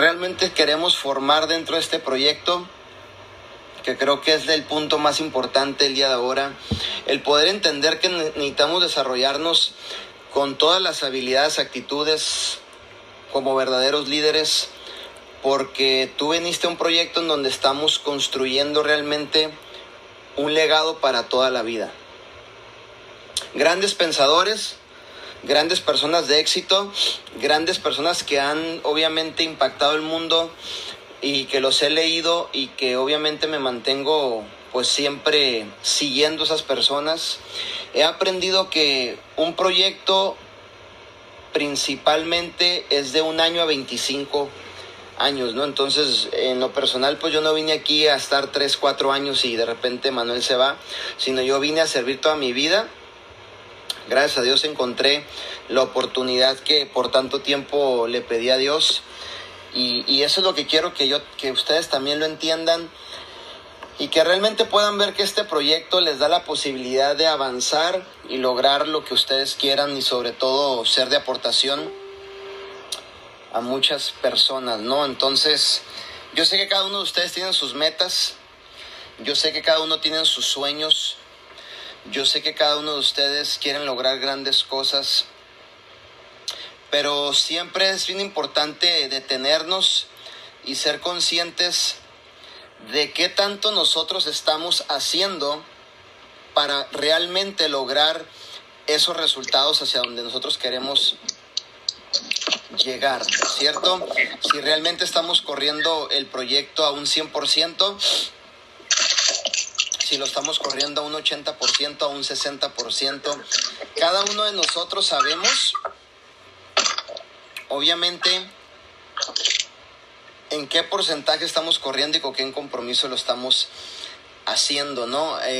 realmente queremos formar dentro de este proyecto, que creo que es el punto más importante el día de ahora, el poder entender que necesitamos desarrollarnos con todas las habilidades, actitudes como verdaderos líderes, porque tú veniste a un proyecto en donde estamos construyendo realmente un legado para toda la vida. Grandes pensadores, grandes personas de éxito, grandes personas que han obviamente impactado el mundo y que los he leído y que obviamente me mantengo pues siempre siguiendo esas personas. He aprendido que un proyecto principalmente es de un año a 25 años, ¿no? Entonces, en lo personal, pues yo no vine aquí a estar 3, 4 años y de repente Manuel se va, sino yo vine a servir toda mi vida. Gracias a Dios encontré la oportunidad que por tanto tiempo le pedí a Dios. Y, eso es lo que quiero que yo, que ustedes también lo entiendan y que realmente puedan ver que este proyecto les da la posibilidad de avanzar y lograr lo que ustedes quieran y sobre todo ser de aportación a muchas personas, ¿no? Entonces, yo sé que cada uno de ustedes tiene sus metas, yo sé que cada uno tiene sus sueños, yo sé que cada uno de ustedes quieren lograr grandes cosas, pero siempre es bien importante detenernos y ser conscientes de qué tanto nosotros estamos haciendo para realmente lograr esos resultados hacia donde nosotros queremos llegar, ¿cierto? Si realmente estamos corriendo el proyecto a un 100%, si lo estamos corriendo a un 80%, a un 60%, cada uno de nosotros sabemos, obviamente, en qué porcentaje estamos corriendo y con qué compromiso lo estamos haciendo, ¿no? Eh,